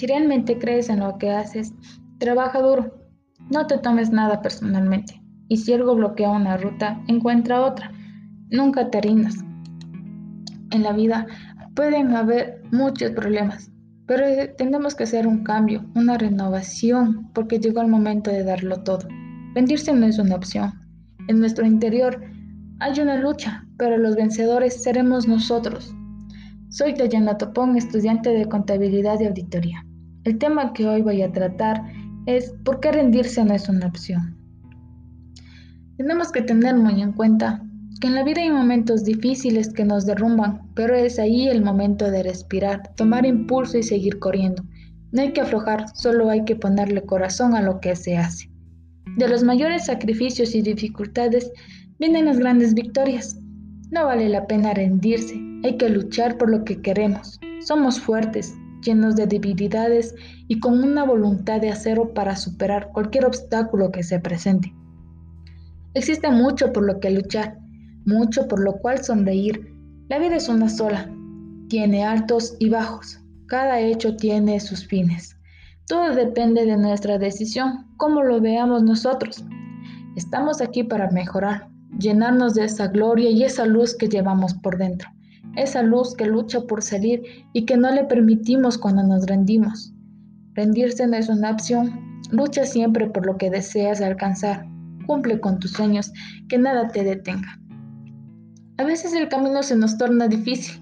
Si realmente crees en lo que haces, trabaja duro. No te tomes nada personalmente. Y si algo bloquea una ruta, encuentra otra. Nunca te rindas. En la vida pueden haber muchos problemas, pero tenemos que hacer un cambio, una renovación, porque llegó el momento de darlo todo. Rendirse no es una opción. En nuestro interior hay una lucha, pero los vencedores seremos nosotros. Soy Dayana Topón, estudiante de contabilidad y auditoría. El tema que hoy voy a tratar es ¿por qué rendirse no es una opción? Tenemos que tener muy en cuenta que en la vida hay momentos difíciles que nos derrumban, pero es ahí el momento de respirar, tomar impulso y seguir corriendo. No hay que aflojar, solo hay que ponerle corazón a lo que se hace. De los mayores sacrificios y dificultades vienen las grandes victorias. No vale la pena rendirse, hay que luchar por lo que queremos. Somos fuertes, llenos de debilidades y con una voluntad de acero para superar cualquier obstáculo que se presente. Existe mucho por lo que luchar, mucho por lo cual sonreír. La vida es una sola, tiene altos y bajos, cada hecho tiene sus fines. Todo depende de nuestra decisión, cómo lo veamos nosotros. Estamos aquí para mejorar, llenarnos de esa gloria y esa luz que llevamos por dentro, esa luz que lucha por salir y que no le permitimos cuando nos rendimos. Rendirse no es una opción, lucha siempre por lo que deseas alcanzar, cumple con tus sueños, que nada te detenga. A veces el camino se nos torna difícil,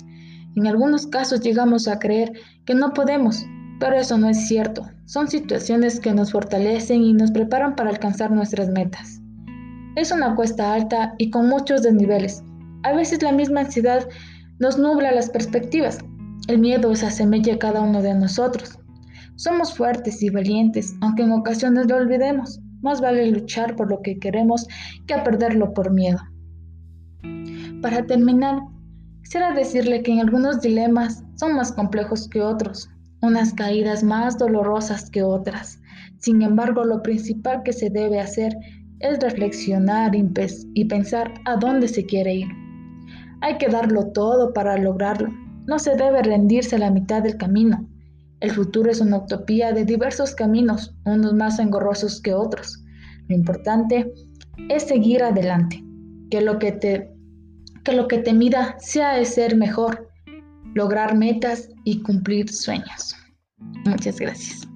en algunos casos llegamos a creer que no podemos, pero eso no es cierto. Son situaciones que nos fortalecen y nos preparan para alcanzar nuestras metas. Es una cuesta alta y con muchos desniveles. A veces la misma ansiedad nos nubla las perspectivas. El miedo se asemella a cada uno de nosotros. Somos fuertes y valientes, aunque en ocasiones lo olvidemos. Más vale luchar por lo que queremos que perderlo por miedo. Para terminar, quisiera decirle que en algunos dilemas son más complejos que otros, unas caídas más dolorosas que otras. Sin embargo, lo principal que se debe hacer es reflexionar y pensar a dónde se quiere ir. Hay que darlo todo para lograrlo. No se debe rendirse a la mitad del camino. El futuro es una utopía de diversos caminos, unos más engorrosos que otros. Lo importante es seguir adelante, que lo que te, que lo que te mida sea de ser mejor, lograr metas y cumplir sueños. Muchas gracias.